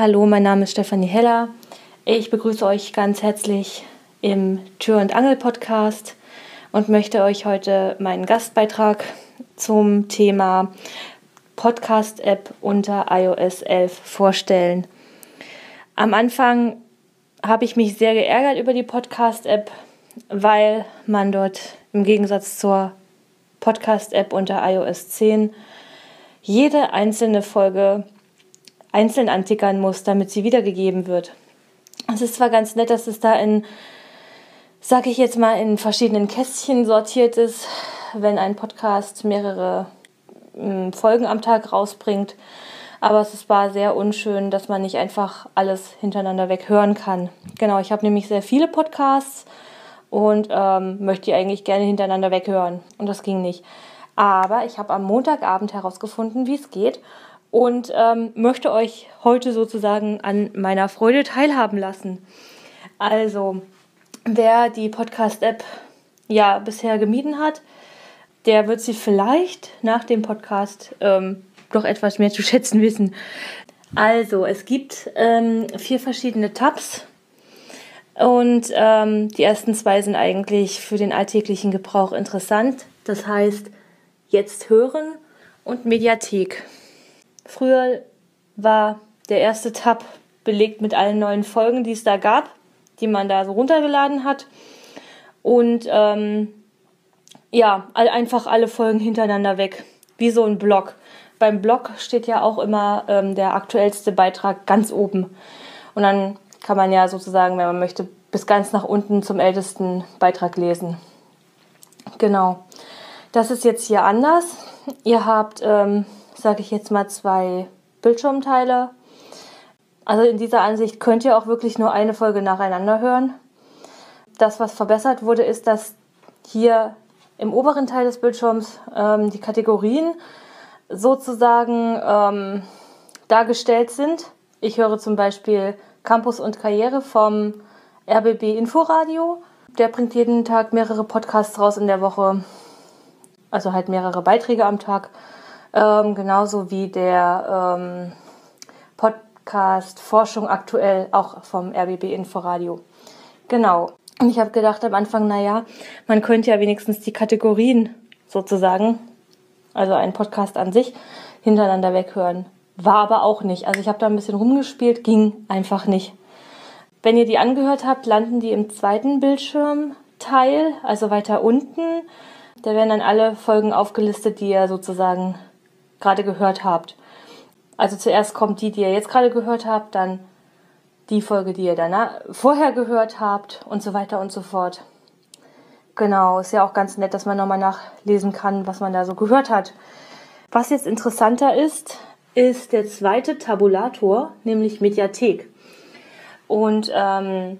Hallo, mein Name ist Stefanie Heller. Ich begrüße euch ganz herzlich im Tür- und Angel-Podcast und möchte euch heute meinen Gastbeitrag zum Thema Podcast-App unter iOS 11 vorstellen. Am Anfang habe ich mich sehr geärgert über die Podcast-App, weil man dort im Gegensatz zur Podcast-App unter iOS 10 jede einzelne Folge einzeln antickern muss, damit sie wiedergegeben wird. Es ist zwar ganz nett, dass es da in, sag ich jetzt mal, in verschiedenen Kästchen sortiert ist, wenn ein Podcast mehrere hm, Folgen am Tag rausbringt, aber es war sehr unschön, dass man nicht einfach alles hintereinander weg hören kann. Genau, ich habe nämlich sehr viele Podcasts und ähm, möchte die eigentlich gerne hintereinander weghören und das ging nicht. Aber ich habe am Montagabend herausgefunden, wie es geht und ähm, möchte euch heute sozusagen an meiner Freude teilhaben lassen. Also, wer die Podcast-App ja bisher gemieden hat, der wird sie vielleicht nach dem Podcast ähm, doch etwas mehr zu schätzen wissen. Also, es gibt ähm, vier verschiedene Tabs und ähm, die ersten zwei sind eigentlich für den alltäglichen Gebrauch interessant. Das heißt, jetzt hören und Mediathek. Früher war der erste Tab belegt mit allen neuen Folgen, die es da gab, die man da so runtergeladen hat. Und ähm, ja, einfach alle Folgen hintereinander weg, wie so ein Blog. Beim Blog steht ja auch immer ähm, der aktuellste Beitrag ganz oben. Und dann kann man ja sozusagen, wenn man möchte, bis ganz nach unten zum ältesten Beitrag lesen. Genau. Das ist jetzt hier anders. Ihr habt ähm, sage ich jetzt mal, zwei Bildschirmteile. Also in dieser Ansicht könnt ihr auch wirklich nur eine Folge nacheinander hören. Das, was verbessert wurde, ist, dass hier im oberen Teil des Bildschirms ähm, die Kategorien sozusagen ähm, dargestellt sind. Ich höre zum Beispiel Campus und Karriere vom RBB Inforadio. Der bringt jeden Tag mehrere Podcasts raus in der Woche, also halt mehrere Beiträge am Tag. Ähm, genauso wie der ähm, Podcast Forschung aktuell auch vom RBB Inforadio. Genau. Und ich habe gedacht am Anfang, naja, man könnte ja wenigstens die Kategorien sozusagen, also einen Podcast an sich, hintereinander weghören. War aber auch nicht. Also ich habe da ein bisschen rumgespielt, ging einfach nicht. Wenn ihr die angehört habt, landen die im zweiten Bildschirmteil, also weiter unten. Da werden dann alle Folgen aufgelistet, die ihr sozusagen gerade gehört habt. Also zuerst kommt die, die ihr jetzt gerade gehört habt, dann die Folge, die ihr danach vorher gehört habt und so weiter und so fort. Genau, ist ja auch ganz nett, dass man nochmal nachlesen kann, was man da so gehört hat. Was jetzt interessanter ist, ist der zweite Tabulator, nämlich Mediathek. Und ähm,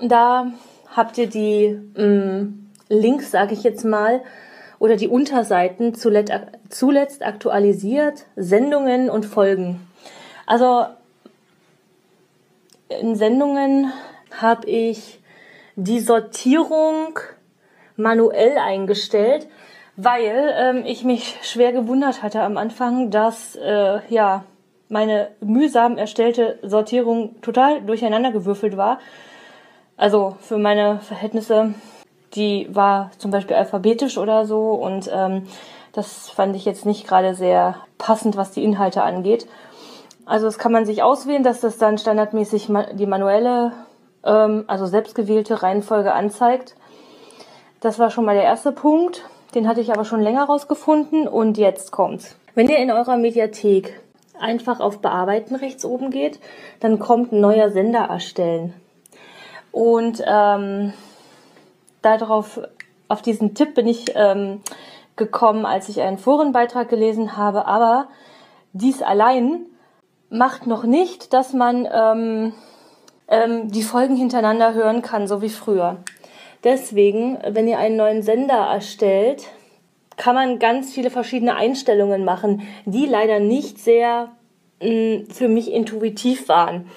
da habt ihr die ähm, Links, sage ich jetzt mal, oder die Unterseiten zuletzt aktualisiert, Sendungen und Folgen. Also in Sendungen habe ich die Sortierung manuell eingestellt, weil ähm, ich mich schwer gewundert hatte am Anfang, dass äh, ja meine mühsam erstellte Sortierung total durcheinandergewürfelt war. Also für meine Verhältnisse die war zum Beispiel alphabetisch oder so und ähm, das fand ich jetzt nicht gerade sehr passend, was die Inhalte angeht. Also das kann man sich auswählen, dass das dann standardmäßig die manuelle, ähm, also selbstgewählte Reihenfolge anzeigt. Das war schon mal der erste Punkt. Den hatte ich aber schon länger rausgefunden und jetzt kommt's. Wenn ihr in eurer Mediathek einfach auf Bearbeiten rechts oben geht, dann kommt ein neuer Sender erstellen. Und ähm, darauf, auf diesen Tipp bin ich ähm, gekommen, als ich einen Forenbeitrag gelesen habe. Aber dies allein macht noch nicht, dass man ähm, ähm, die Folgen hintereinander hören kann, so wie früher. Deswegen, wenn ihr einen neuen Sender erstellt, kann man ganz viele verschiedene Einstellungen machen, die leider nicht sehr mh, mm, für mich intuitiv waren.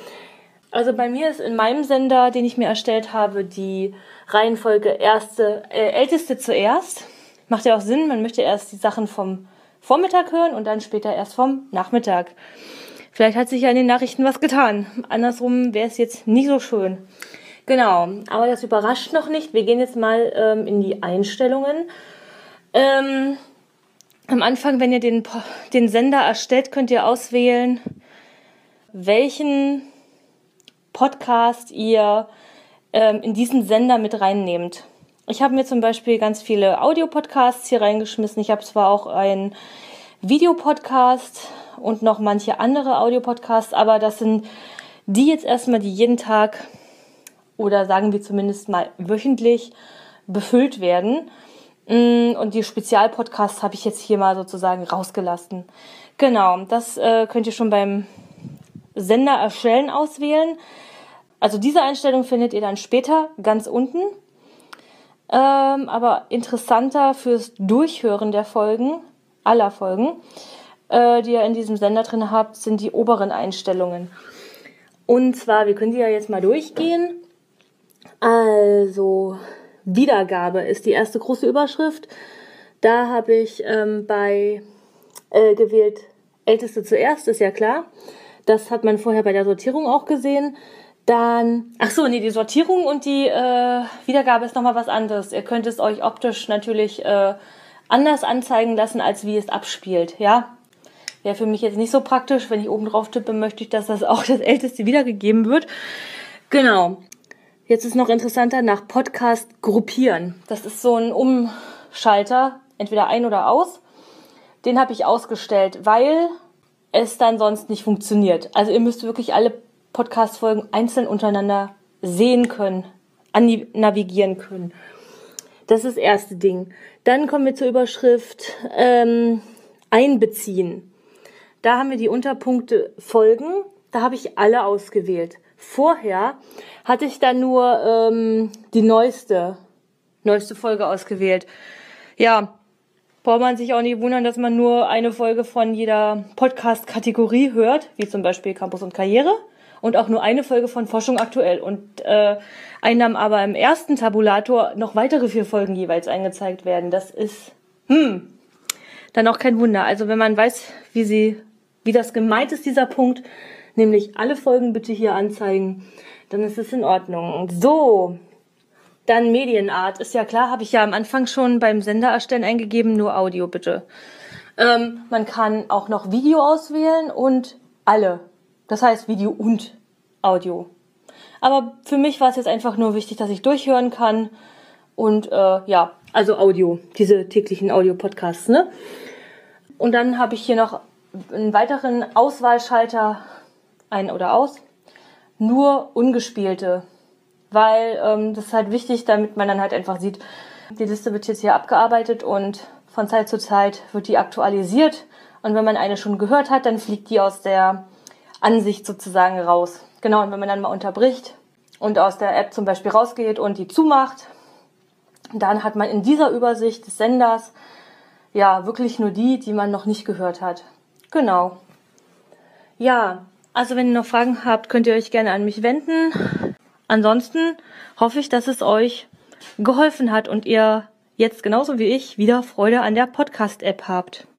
Also bei mir ist in meinem Sender, den ich mir erstellt habe, die Reihenfolge erste, äh, älteste zuerst. Macht ja auch Sinn, man möchte erst die Sachen vom Vormittag hören und dann später erst vom Nachmittag. Vielleicht hat sich ja in den Nachrichten was getan. Andersrum wäre es jetzt nicht so schön. Genau, aber das überrascht noch nicht. Wir gehen jetzt mal ähm, in die Einstellungen. Ähm, am Anfang, wenn ihr den, den Sender erstellt, könnt ihr auswählen, welchen Podcast ihr ähm, in diesen Sender mit reinnehmt. Ich habe mir zum Beispiel ganz viele Audiopodcasts hier reingeschmissen. Ich habe zwar auch einen Videopodcast und noch manche andere Audiopodcasts, aber das sind die jetzt erstmal, die jeden Tag oder sagen wir zumindest mal wöchentlich befüllt werden. Mm, und die Spezialpodcasts habe ich jetzt hier mal sozusagen rausgelassen. Genau, das äh, könnt ihr schon beim Sender erstellen auswählen. Also diese Einstellung findet ihr dann später ganz unten. Ähm, aber interessanter fürs Durchhören der Folgen, aller Folgen, äh, die ihr in diesem Sender drin habt, sind die oberen Einstellungen. Und zwar, wir können die ja jetzt mal durchgehen. Also, Wiedergabe ist die erste große Überschrift. Da habe ich ähm, bei äh, gewählt Älteste zuerst, ist ja klar. Das hat man vorher bei der Sortierung auch gesehen. Dann, ach so, nee, die Sortierung und die äh, Wiedergabe ist nochmal was anderes. Ihr könnt es euch optisch natürlich äh, anders anzeigen lassen, als wie es abspielt, ja. Wäre für mich jetzt nicht so praktisch. Wenn ich oben drauf tippe, möchte ich, dass das auch das Älteste wiedergegeben wird. Genau. Jetzt ist noch interessanter nach Podcast gruppieren. Das ist so ein Umschalter, entweder ein oder aus. Den habe ich ausgestellt, weil es dann sonst nicht funktioniert. Also ihr müsst wirklich alle Podcast-Folgen einzeln untereinander sehen können, navigieren können. Das ist das erste Ding. Dann kommen wir zur Überschrift ähm, Einbeziehen. Da haben wir die Unterpunkte Folgen. Da habe ich alle ausgewählt. Vorher hatte ich dann nur ähm, die neueste, neueste Folge ausgewählt. Ja, braucht man sich auch nicht wundern, dass man nur eine Folge von jeder Podcast-Kategorie hört, wie zum Beispiel Campus und Karriere und auch nur eine Folge von Forschung aktuell. Und äh, einem aber im ersten Tabulator noch weitere vier Folgen jeweils eingezeigt werden. Das ist, hm, dann auch kein Wunder. Also wenn man weiß, wie sie, wie das gemeint ist, dieser Punkt, nämlich alle Folgen bitte hier anzeigen, dann ist es in Ordnung. So, dann Medienart. Ist ja klar, habe ich ja am Anfang schon beim Sender erstellen eingegeben, nur Audio bitte. Ähm, man kann auch noch Video auswählen und alle das heißt Video und Audio. Aber für mich war es jetzt einfach nur wichtig, dass ich durchhören kann. Und äh, ja, also Audio, diese täglichen Audio-Podcasts. Ne? Und dann habe ich hier noch einen weiteren Auswahlschalter, ein oder aus. Nur ungespielte. Weil ähm, das ist halt wichtig, damit man dann halt einfach sieht, die Liste wird jetzt hier abgearbeitet und von Zeit zu Zeit wird die aktualisiert. Und wenn man eine schon gehört hat, dann fliegt die aus der Ansicht sozusagen raus. Genau, und wenn man dann mal unterbricht und aus der App zum Beispiel rausgeht und die zumacht, dann hat man in dieser Übersicht des Senders ja wirklich nur die, die man noch nicht gehört hat. Genau. Ja, also wenn ihr noch Fragen habt, könnt ihr euch gerne an mich wenden. Ansonsten hoffe ich, dass es euch geholfen hat und ihr jetzt genauso wie ich wieder Freude an der Podcast-App habt.